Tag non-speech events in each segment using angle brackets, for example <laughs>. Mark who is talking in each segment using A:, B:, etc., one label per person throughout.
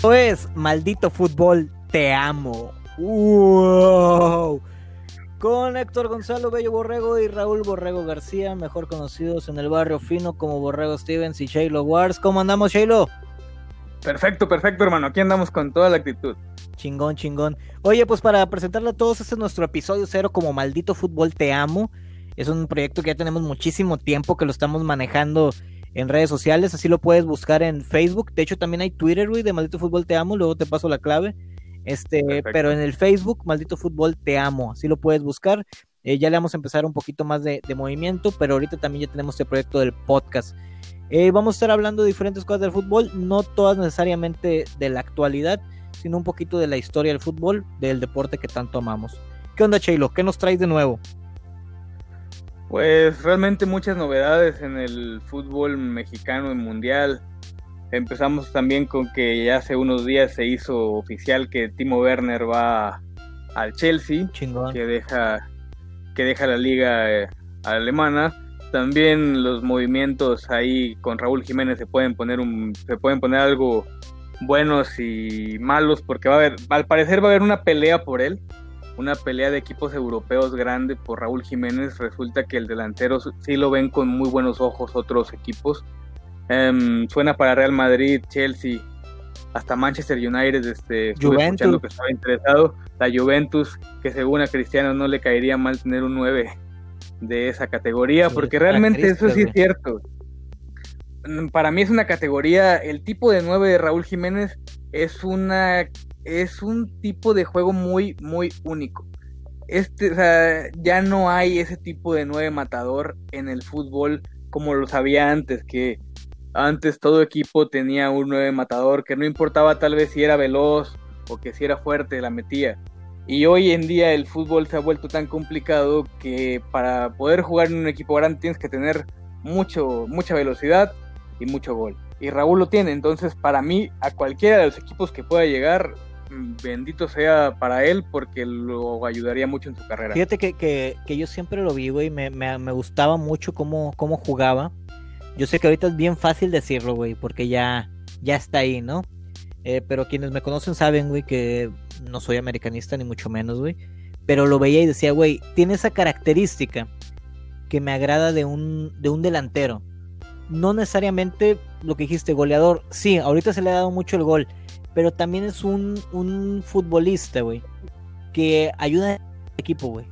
A: Esto es Maldito Fútbol, te amo. Wow. Con Héctor Gonzalo Bello Borrego y Raúl Borrego García, mejor conocidos en el barrio fino como Borrego Stevens y Shaylo Wars. ¿Cómo andamos, Shaylo?
B: Perfecto, perfecto, hermano. Aquí andamos con toda la actitud.
A: Chingón, chingón. Oye, pues para presentarle a todos, este es nuestro episodio cero como Maldito Fútbol Te Amo. Es un proyecto que ya tenemos muchísimo tiempo que lo estamos manejando en redes sociales, así lo puedes buscar en Facebook. De hecho, también hay Twitter, güey, de Maldito Fútbol Te Amo, luego te paso la clave. Este, pero en el Facebook, Maldito Fútbol Te Amo, así lo puedes buscar. Eh, ya le vamos a empezar un poquito más de, movimiento, pero ahorita también ya tenemos este proyecto del podcast. Eh, vamos a estar hablando de diferentes cosas del fútbol, no todas necesariamente de la actualidad, sino un poquito de la historia del fútbol, del deporte que tanto amamos. ¿Qué onda, Cheilo? ¿Qué nos traes de nuevo?
B: Pues realmente muchas novedades en el fútbol mexicano y mundial. Empezamos también con que ya hace unos días se hizo oficial que Timo Werner va al Chelsea, que deja que deja la liga eh, alemana. También los movimientos ahí con Raúl Jiménez se pueden poner un se pueden poner algo buenos y malos porque va a haber al parecer va a haber una pelea por él una pelea de equipos europeos grande por Raúl Jiménez. Resulta que el delantero sí lo ven con muy buenos ojos otros equipos. Em, suena para Real Madrid, Chelsea, hasta Manchester United. Este,
A: Juventus.
B: que estaba interesado. La Juventus, que según a Cristiano no le caería mal tener un 9 de esa categoría, porque realmente eso sí es cierto. Mm, para mí es una categoría, el tipo de 9 de Raúl Jiménez es una es un tipo de juego muy, muy único. Este, ya no hay ese tipo de nueve matador en el fútbol como lo sabía antes, que antes todo equipo tenía un nueve matador que no importaba tal vez si era veloz o que si era fuerte, la metía. Y hoy en día el fútbol se ha vuelto tan complicado que para poder jugar en un equipo grande tienes que tener mucho, mucha velocidad y mucho gol. Y Raúl lo tiene, entonces para mí a cualquiera de los equipos que pueda llegar bendito sea para él porque lo ayudaría mucho en su carrera.
A: Fíjate que, yo siempre lo vi, güey, me, me, gustaba mucho cómo, cómo jugaba. Yo sé que ahorita es bien fácil decirlo, güey, porque ya, ya está ahí, ¿no? Eh, pero quienes me conocen saben, güey, que no soy americanista ni mucho menos, güey. Pero lo veía y decía, güey, tiene esa característica que me agrada de un, de un delantero. No necesariamente lo que dijiste, goleador. Sí, ahorita se le ha dado mucho el gol pero también es un, un futbolista, güey, que ayuda al equipo, güey.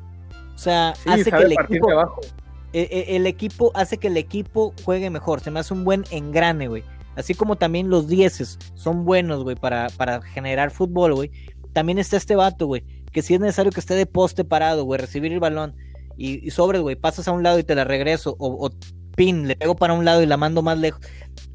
A: O sea, hace que el equipo, e, e, el, equipo hace que el equipo juegue mejor, se me hace un buen engrane, güey. Así como también los dieces son buenos, güey, para, para generar fútbol, güey. También está este vato, güey, que si es necesario que esté de poste parado, güey, recibir el balón y, y sobre, güey, pasas a un lado y te la regreso, o, o pin, le pego para un lado y la mando más lejos.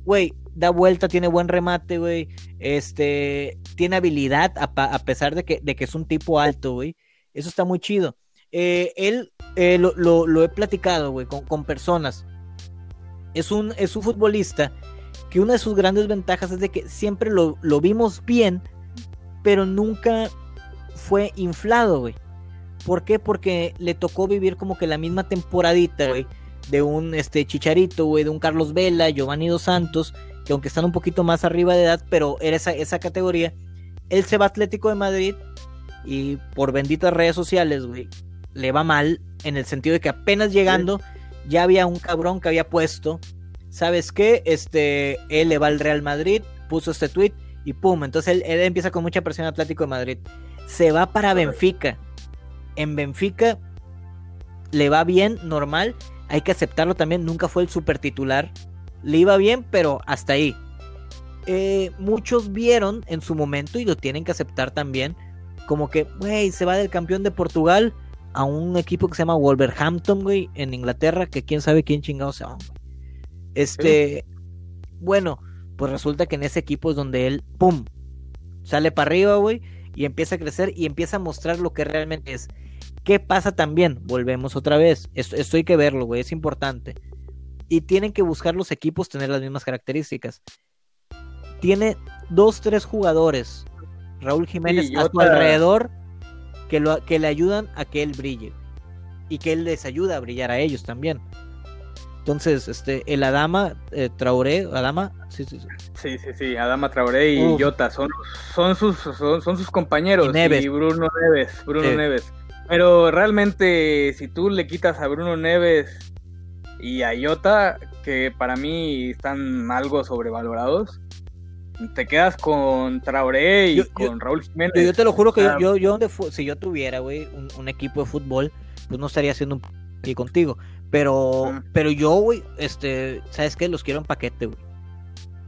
A: Güey, da vuelta, tiene buen remate, güey. Este, tiene habilidad a, pesar de que, es un tipo alto, güey. Eso está muy chido. Eh, él eh, lo, he platicado, güey, con, personas. Es un, es un futbolista que una de sus grandes ventajas es de que siempre lo, vimos bien, pero nunca fue inflado, güey. ¿Por qué? Porque le tocó vivir como que la misma temporadita, güey, de un este, Chicharito, güey, de un Carlos Vela, Giovanni Dos Santos, que aunque están un poquito más arriba de edad, pero era esa, esa categoría. Él se va Atlético de Madrid y por benditas redes sociales, güey, le va mal en el sentido de que apenas llegando ya había un cabrón que había puesto, ¿sabes qué? Este, él le va al Real Madrid, puso este tweet y pum, entonces él, empieza con mucha presión Atlético de Madrid. Se va para Benfica. En Benfica le va bien, normal, hay que aceptarlo también, nunca fue el super titular le iba bien, pero hasta ahí. Eh, muchos vieron en su momento y lo tienen que aceptar también, como que, güey, se va del campeón de Portugal a un equipo que se llama Wolverhampton, güey, en Inglaterra, que quién sabe quién chingados se va, Este, bueno, pues resulta que en ese equipo es donde él, ¡pum! Sale para arriba, güey, y empieza a crecer y empieza a mostrar lo que realmente es. ¿Qué pasa también? Volvemos otra vez. Esto, esto hay que verlo, güey, es importante y tienen que buscar los equipos tener las mismas características. Tiene dos, tres jugadores, Raúl Jiménez, a su alrededor, que, lo, que le ayudan a que él brille y que él les ayuda a brillar a ellos también. Entonces, este, el Adama, eh, Traoré, Adama, sí, sí, sí.
B: Sí, sí, sí, Adama Traoré y Jota son, son, sus, son, sus compañeros. Y, Bruno Neves, Bruno Neves. Pero realmente, si tú le quitas a Bruno Neves y a Jota, que para mí están algo sobrevalorados, te quedas con Traoré y con Raúl Jiménez.
A: Yo, te lo juro que yo, yo, donde si yo tuviera, güey, un, equipo de fútbol, pues no estaría haciendo un y contigo. Pero, pero yo, güey, este, ¿sabes qué? Los quiero en paquete, güey.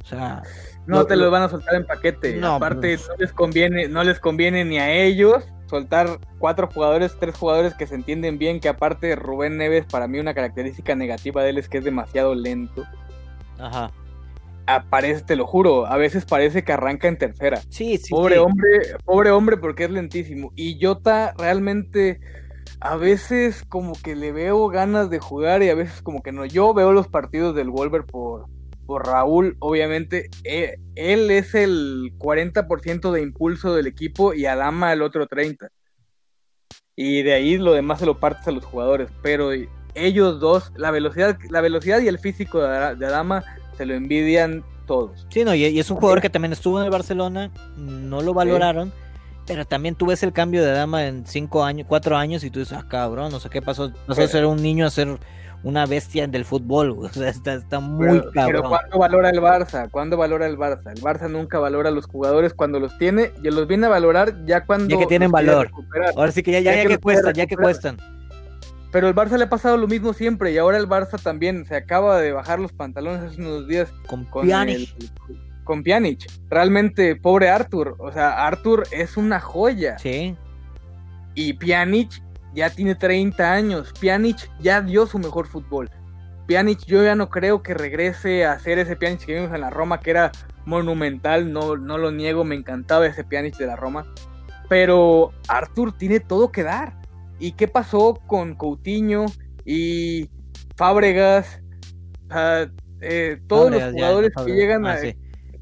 A: O sea.
B: No te los van a soltar en paquete. No, Aparte, pues, no les conviene, no les conviene ni a ellos soltar cuatro jugadores, tres jugadores que se entienden bien, que aparte Rubén Neves, para mí una característica negativa de él es que es demasiado lento.
A: Ajá.
B: Aparece, te lo juro, a veces parece que arranca en tercera.
A: Sí, sí.
B: Pobre hombre, pobre hombre porque es lentísimo. Y Jota realmente a veces como que le veo ganas de jugar y a veces como que no. Yo veo los partidos del Wolver por, por Raúl, obviamente. Eh, él es el 40% de impulso del equipo y Adama el otro 30%. Y de ahí lo demás se lo partes a los jugadores. Pero ellos dos, la velocidad, la velocidad y el físico de, Adama se lo envidian todos.
A: Sí, no, y, es un jugador que también estuvo en el Barcelona, no lo valoraron, pero también tú ves el cambio de Adama en cinco años, cuatro años y tú dices, ah, cabrón, no sé qué pasó, pasó a ser un niño a ser una bestia del fútbol, o sea, está, está muy cabrón. Pero
B: ¿cuándo valora el Barça? ¿Cuándo valora el Barça? El Barça nunca valora a los jugadores cuando los tiene y los viene a valorar ya cuando...
A: Ya que tienen valor. Ahora sí que ya, ya, que, cuestan, ya que cuestan.
B: Pero el Barça le ha pasado lo mismo siempre y ahora el Barça también se acaba de bajar los pantalones hace unos días
A: con, con Pjanic.
B: con Pjanic. Realmente, pobre Arthur. O sea, Arthur es una joya.
A: Sí.
B: Y Pjanic ya tiene 30 años. Pjanic ya dio su mejor fútbol. Pjanic yo ya no creo que regrese a hacer ese Pjanic que vimos en la Roma, que era monumental, no, no lo niego, me encantaba ese Pjanic de la Roma. Pero Arthur tiene todo que dar. ¿Y qué pasó con Coutinho y Fábregas? Eh, todos los jugadores que llegan ah, a,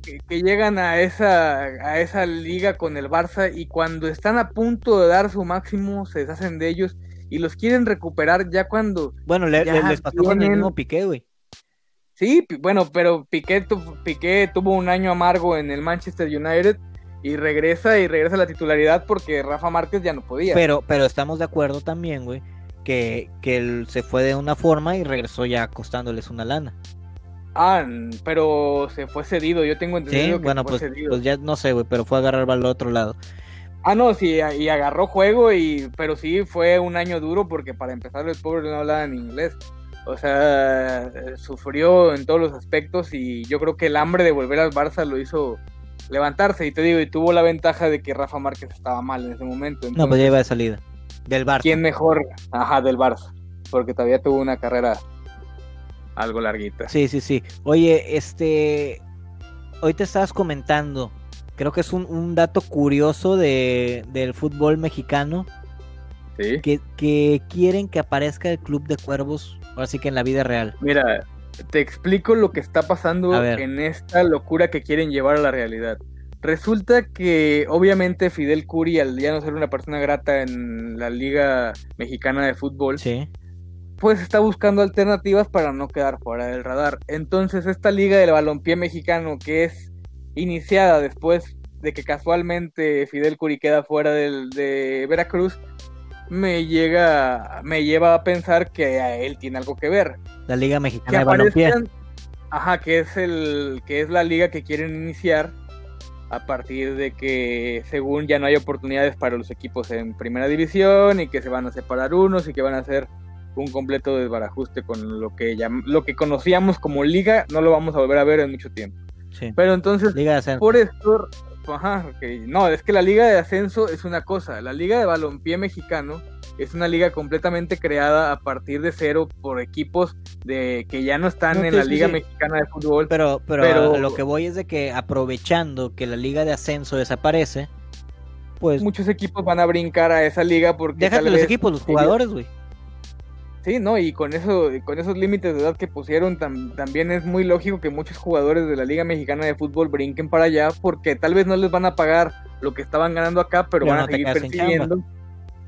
B: que, llegan a esa, a esa liga con el Barça y cuando están a punto de dar su máximo se deshacen de ellos y los quieren recuperar ya cuando...
A: Bueno, le, les pasó con el mismo Piqué, güey.
B: Sí, bueno, pero Piqué, Piqué tuvo un año amargo en el Manchester United y regresa y regresa a la titularidad porque Rafa Márquez ya no podía.
A: Pero, pero estamos de acuerdo también, güey, que, que él se fue de una forma y regresó ya costándoles una lana.
B: Ah, pero se fue cedido, yo tengo entendido que
A: bueno,
B: fue
A: pues, cedido. pues ya no sé, güey, pero fue a agarrar al otro lado.
B: Ah, no, sí, y agarró juego, y pero sí fue un año duro porque para empezar el pobre no hablaba en inglés. O sea, sufrió en todos los aspectos y yo creo que el hambre de volver al Barça lo hizo levantarse. Y te digo, y tuvo la ventaja de que Rafa Márquez estaba mal en ese momento.
A: no, pues ya iba de salida. Del Barça.
B: ¿Quién mejor? Ajá, del Barça. Porque todavía tuvo una carrera algo larguita.
A: Sí, sí, sí. Oye, este. Hoy te estabas comentando. Creo que es un, dato curioso de, del fútbol mexicano.
B: Sí.
A: Que, que quieren que aparezca el Club de Cuervos, así que en la vida real.
B: Mira, te explico lo que está pasando en esta locura que quieren llevar a la realidad. Resulta que obviamente Fidel Curi, al ya no ser una persona grata en la Liga Mexicana de Fútbol,
A: sí
B: pues está buscando alternativas para no quedar fuera del radar. Entonces esta liga del balompié mexicano que es iniciada después de que casualmente Fidel Curi queda fuera del, de Veracruz, me llega, me lleva a pensar que él tiene algo que ver.
A: La Liga Mexicana de Balompié.
B: Ajá, que es el, que es la liga que quieren iniciar a partir de que según ya no hay oportunidades para los equipos en primera división y que se van a separar unos y que van a hacer un completo desbarajuste con lo que lo que conocíamos como liga, no lo vamos a volver a ver en mucho tiempo. Pero entonces, por esto, ajá, no, es que la liga de ascenso es una cosa, la liga de balompié mexicano es una liga completamente creada a partir de cero por equipos de que ya no están en la liga mexicana de fútbol.
A: Pero, pero, lo que voy es de que aprovechando que la liga de ascenso desaparece, pues
B: muchos equipos van a brincar a esa liga porque
A: déjate los equipos, los jugadores, güey.
B: Sí, no, y con eso, con esos límites de edad que pusieron, también es muy lógico que muchos jugadores de la Liga Mexicana de Fútbol brinquen para allá, porque tal vez no les van a pagar lo que estaban ganando acá, pero, van a seguir percibiendo,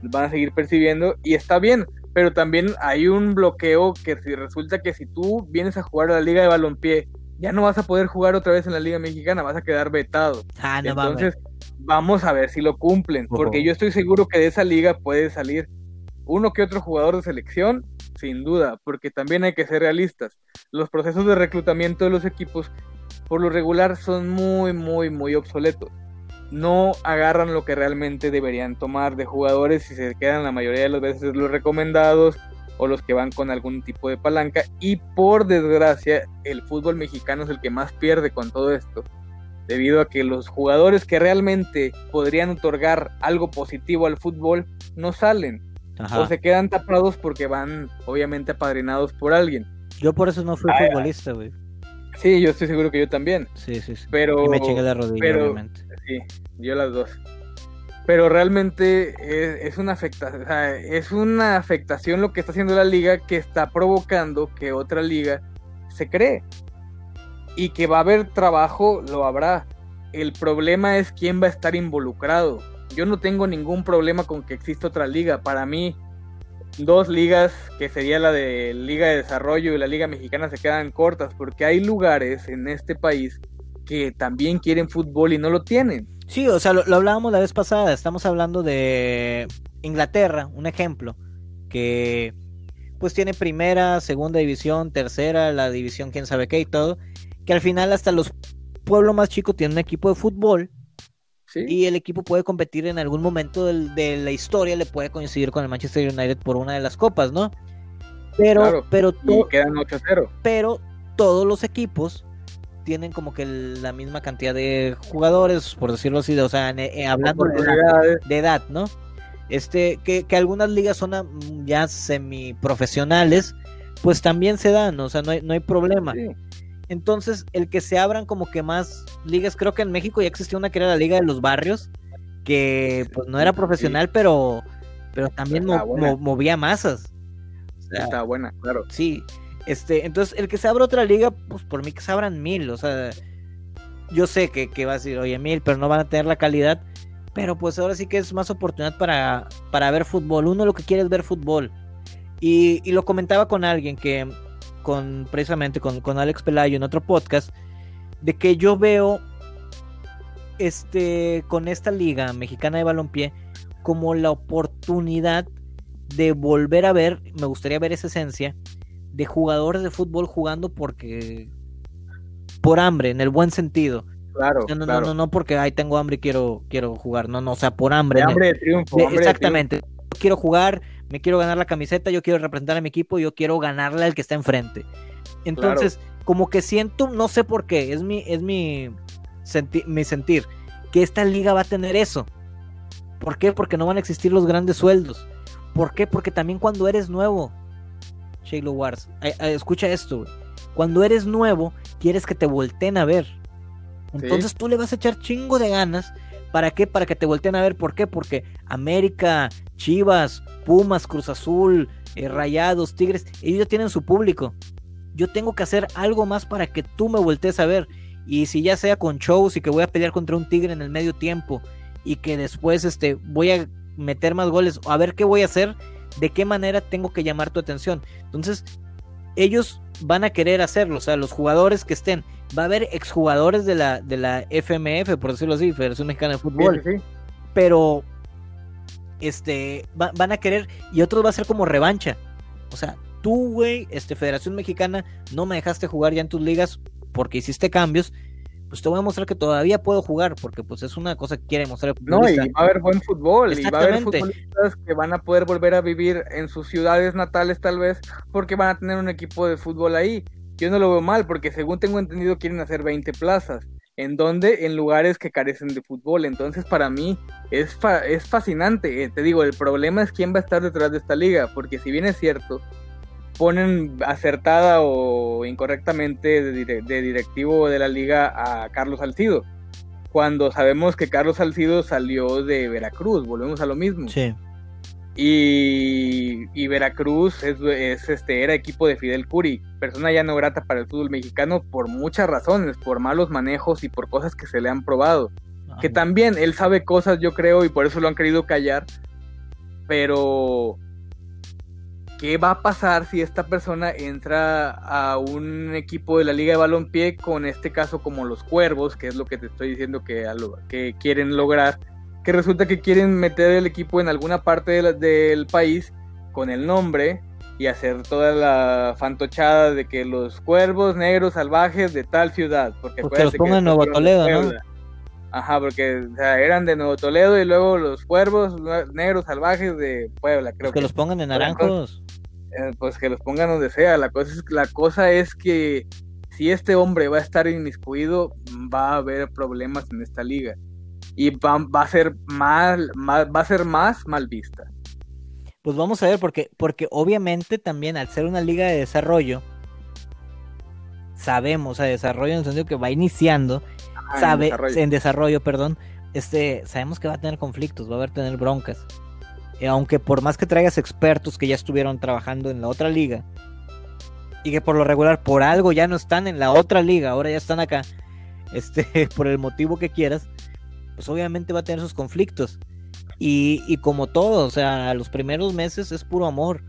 B: van a seguir percibiendo, y está bien, pero también hay un bloqueo que si resulta que si tú vienes a jugar a la Liga de Balompié, ya no vas a poder jugar otra vez en la Liga Mexicana, vas a quedar vetado.
A: Ah, no
B: Entonces, vamos a ver si lo cumplen, porque yo estoy seguro que de esa liga puede salir uno que otro jugador de selección, sin duda, porque también hay que ser realistas. Los procesos de reclutamiento de los equipos, por lo regular, son muy, muy, muy obsoletos. No agarran lo que realmente deberían tomar de jugadores y se quedan la mayoría de las veces los recomendados o los que van con algún tipo de palanca. Y por desgracia, el fútbol mexicano es el que más pierde con todo esto debido a que los jugadores que realmente podrían otorgar algo positivo al fútbol no salen o se quedan tapados porque van obviamente apadrinados por alguien.
A: Yo por eso no fui futbolista, güey.
B: Sí, yo estoy seguro que yo también.
A: Sí, sí, sí.
B: Pero,
A: y me chingué la rodilla, obviamente.
B: Sí, yo las dos. Pero realmente es, una afectación, o sea, es una afectación lo que está haciendo la liga que está provocando que otra liga se cree y que va a haber trabajo, lo habrá. El problema es quién va a estar involucrado. Yo no tengo ningún problema con que exista otra liga. Para mí, dos ligas, que sería la de Liga de Desarrollo y la Liga Mexicana, se quedan cortas porque hay lugares en este país que también quieren fútbol y no lo tienen.
A: Sí, o sea, lo, hablábamos la vez pasada. Estamos hablando de Inglaterra, un ejemplo, que pues tiene primera, segunda división, tercera, la división quién sabe qué y todo que al final hasta los pueblos más chicos tienen un equipo de fútbol y el equipo puede competir en algún momento de la historia, le puede coincidir con el Manchester United por una de las copas, ¿no? Pero, pero,
B: quedan 8-0.
A: pero todos los equipos tienen como que la misma cantidad de jugadores, por decirlo así, o sea, eh, hablando de edad, ¿no? Este, que, que, algunas ligas son ya semiprofesionales, pues también se dan, o sea, no hay, no hay problema. Entonces, el que se abran como que más ligas, creo que en México ya existía una que era la Liga de los Barrios, que pues no era profesional, pero, pero también movía masas.
B: Está buena, claro.
A: Sí, este, entonces el que se abra otra liga, pues por mí que se abran mil, o sea, yo sé que, que va a decir, oye, mil, pero no van a tener la calidad, pero pues ahora sí que es más oportunidad para, para ver fútbol. Uno lo que quiere es ver fútbol. Y, y lo comentaba con alguien que con precisamente con, con Alex Pelayo en otro podcast, de que yo veo este con esta liga mexicana de balompié como la oportunidad de volver a ver, me gustaría ver esa esencia de jugadores de fútbol jugando porque por hambre, en el buen sentido.
B: Claro,
A: no,
B: no,
A: no, no, porque ay tengo hambre y quiero quiero jugar, no, no, o sea, por hambre.
B: hambre de triunfo.
A: exactamente. Quiero jugar, me quiero ganar la camiseta, yo quiero representar a mi equipo, yo quiero ganarle al que está enfrente. Entonces, como que siento, no sé por qué, es mi, es mi, mi sentir, que esta liga va a tener eso. ¿Por qué? Porque no van a existir los grandes sueldos. ¿Por qué? Porque también cuando eres nuevo, Shaylo Wars, escucha esto, cuando eres nuevo, quieres que te volteen a ver. Entonces tú le vas a echar chingo de ganas ¿Para qué? Para que te volteen a ver. ¿Por qué? Porque América, Chivas, Pumas, Cruz Azul, eh, Rayados, Tigres, ellos tienen su público. Yo tengo que hacer algo más para que tú me voltees a ver. Y si ya sea con shows y que voy a pelear contra un Tigre en el medio tiempo y que después este, voy a meter más goles a ver qué voy a hacer, de qué manera tengo que llamar tu atención. Entonces, ellos van a querer hacerlo, o sea, los jugadores que estén va a haber exjugadores de la, de la FMF, por decirlo así, Federación Mexicana de Fútbol. Pero este van a querer y otros va a ser como revancha. O sea, tú, güey, este Federación Mexicana, no me dejaste jugar ya en tus ligas porque hiciste cambios. Pues te voy a mostrar que todavía puedo jugar, porque pues es una cosa que quiere mostrar
B: el No, y va a haber buen fútbol, y va a haber futbolistas que van a poder volver a vivir en sus ciudades natales tal vez, porque van a tener un equipo de fútbol ahí yo no lo veo mal porque según tengo entendido quieren hacer 20 plazas. ¿En donde En lugares que carecen de fútbol. Entonces para mí es, es fascinante. Eh, te digo, el problema es quién va a estar detrás de esta liga. Porque si bien es cierto, ponen acertada o incorrectamente de, de directivo de la liga a Carlos Salcido. Cuando sabemos que Carlos Salcido salió de Veracruz. Volvemos a lo mismo.
A: Sí.
B: Y, Veracruz es, este, era equipo de Fidel Curi, persona ya no grata para el fútbol mexicano por muchas razones, por malos manejos y por cosas que se le han probado. Que también él sabe cosas, yo creo, y por eso lo han querido callar, pero ¿qué va a pasar si esta persona entra a un equipo de la Liga de Balompié con este caso como los Cuervos, que es lo que te estoy diciendo que, que quieren lograr? Que resulta que quieren meter el equipo en alguna parte del país con el nombre y hacer toda la fantochada de que los cuervos negros salvajes de tal ciudad.
A: Porque, los pongan en Nuevo Toledo, ¿no?
B: Ajá, porque eran de Nuevo Toledo y luego los cuervos negros salvajes de Puebla, creo.
A: Pues que, los pongan en naranjos.
B: Eh, pues que los pongan donde sea. La cosa, es, la cosa es que si este hombre va a estar inmiscuido, va a haber problemas en esta liga. Y va, va a ser mal, va a ser más mal vista.
A: Pues vamos a ver, porque, porque obviamente también al ser una liga de desarrollo, sabemos, a desarrollo en el sentido que va iniciando, sabe, en desarrollo. perdón, este, sabemos que va a tener conflictos, va a haber tener broncas. Eh, aunque por más que traigas expertos que ya estuvieron trabajando en la otra liga, y que por lo regular por algo ya no están en la otra liga, ahora ya están acá, este, <laughs> por el motivo que quieras, pues obviamente va a tener sus conflictos. Y, como todo, o sea, los primeros meses es puro amor.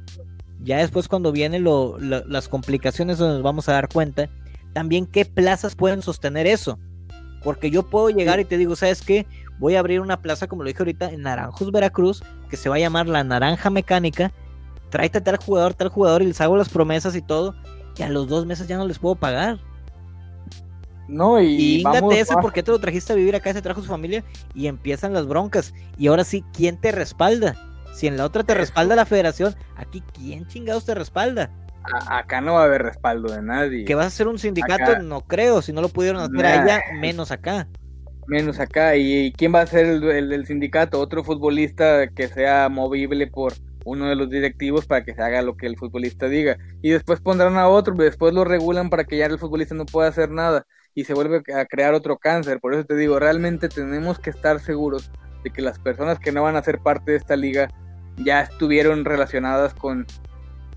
A: Ya después cuando vienen las complicaciones nos vamos a dar cuenta también qué plazas pueden sostener eso. Porque yo puedo llegar y te digo, ¿sabes qué? Voy a abrir una plaza, como lo dije ahorita, en Naranjos, Veracruz, que se va a llamar la Naranja Mecánica. Tráete a tal jugador, tal jugador, y les hago las promesas y todo. Y a los dos meses ya no les puedo pagar.
B: No, y.
A: y ese, ¿por qué te lo trajiste a vivir acá? Se trajo su familia y empiezan las broncas. Y ahora sí, ¿quién te respalda? Si en la otra te respalda la federación, aquí, ¿quién chingados te respalda?
B: acá no va a haber respaldo de nadie.
A: ¿Que vas a ser un sindicato? no creo. Si no lo pudieron hacer allá, menos acá.
B: Menos acá. ¿Y quién va a ser el, el sindicato? Otro futbolista que sea movible por uno de los directivos para que se haga lo que el futbolista diga. Y después pondrán a otro, y después lo regulan para que ya el futbolista no pueda hacer nada y se vuelve a crear otro cáncer. Por eso te digo, realmente tenemos que estar seguros de que las personas que no van a ser parte de esta liga ya estuvieron relacionadas con,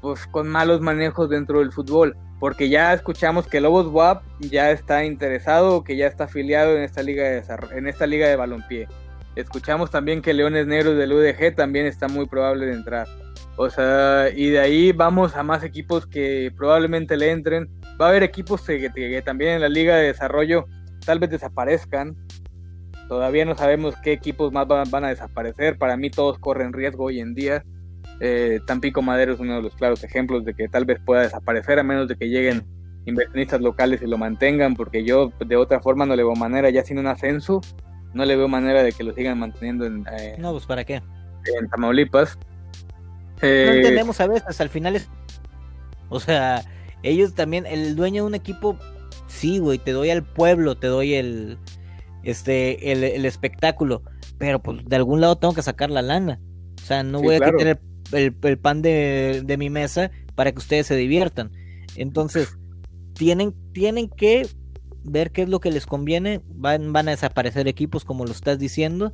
B: pues, con malos manejos dentro del fútbol. Porque ya escuchamos que Lobos WAP ya está interesado, que ya está afiliado en esta liga de, en esta liga de balompié. Escuchamos también que Leones Negros del UDG también está muy probable de entrar. O sea, y de ahí vamos a más equipos que probablemente le entren. Va a haber equipos que, también en la liga de desarrollo tal vez desaparezcan. Todavía no sabemos qué equipos más van, a desaparecer. Para mí todos corren riesgo hoy en día. Eh, Tampico Madero es uno de los claros ejemplos de que tal vez pueda desaparecer a menos de que lleguen inversionistas locales y lo mantengan, porque yo de otra forma no le veo manera, ya sin un ascenso, no le veo manera de que lo sigan manteniendo en...
A: Eh, no, pues para qué.
B: En Tamaulipas
A: no eh, entendemos a veces, al final es. O sea, ellos también, el dueño de un equipo, sí, güey, te doy al pueblo, te doy el. Este, el, espectáculo. Pero pues de algún lado tengo que sacar la lana. O sea, no voy a quitar el, pan de, de, mi mesa para que ustedes se diviertan. Entonces, tienen, tienen que ver qué es lo que les conviene. Van, van a desaparecer equipos, como lo estás diciendo.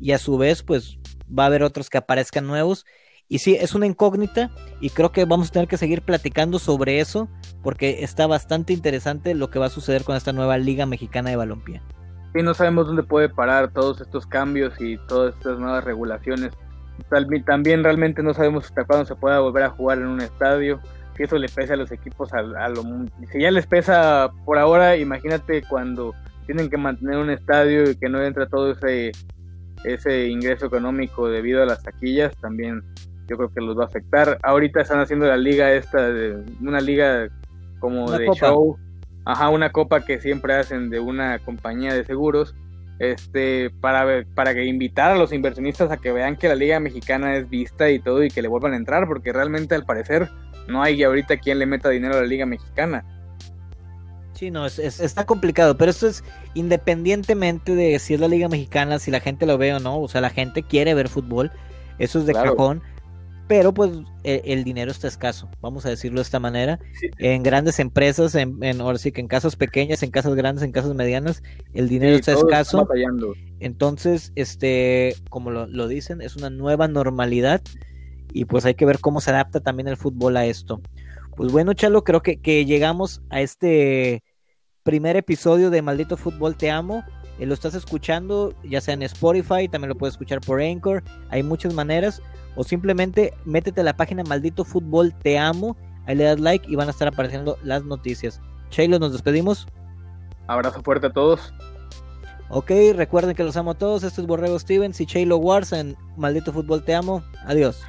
A: Y a su vez, pues va a haber otros que aparezcan nuevos y sí, es una incógnita y creo que vamos a tener que seguir platicando sobre eso porque está bastante interesante lo que va a suceder con esta nueva Liga Mexicana de Balompié.
B: Sí, no sabemos dónde puede parar todos estos cambios y todas estas nuevas regulaciones. También realmente no sabemos hasta cuándo se pueda volver a jugar en un estadio. Si eso le pesa a los equipos a, lo... Si ya les pesa por ahora, imagínate cuando tienen que mantener un estadio y que no entra todo ese, ese ingreso económico debido a las taquillas, también yo creo que los va a afectar. Ahorita están haciendo la liga esta, de, una liga como de show, ajá, una copa que siempre hacen de una compañía de seguros, este, para, para que invitar a los inversionistas a que vean que la liga mexicana es vista y todo y que le vuelvan a entrar, porque realmente al parecer no hay ahorita quien le meta dinero a la liga mexicana.
A: Sí, no, es, está complicado, pero esto es independientemente de si es la Liga Mexicana, si la gente lo ve o no, o sea, la gente quiere ver fútbol, eso es de cajón, pero pues e, el, dinero está escaso, vamos a decirlo de esta manera. En grandes empresas, en, en, ahora sí que en casas pequeñas, en casas grandes, en casas medianas, el dinero está escaso. Entonces, este, como lo, dicen, es una nueva normalidad y pues hay que ver cómo se adapta también el fútbol a esto. Pues bueno, Chalo, creo que, que llegamos a este primer episodio de Maldito Fútbol Te Amo. Eh, lo estás escuchando, ya sea en Spotify, también lo puedes escuchar por Anchor, hay muchas maneras o simplemente métete a la página Maldito Fútbol Te Amo, ahí le das like y van a estar apareciendo las noticias. Chaylo, nos despedimos.
B: Abrazo fuerte a todos.
A: Ok, recuerden que los amo a todos. Esto es Borrego Stevens y Chaylo Wars en Maldito Fútbol Te Amo. Adiós.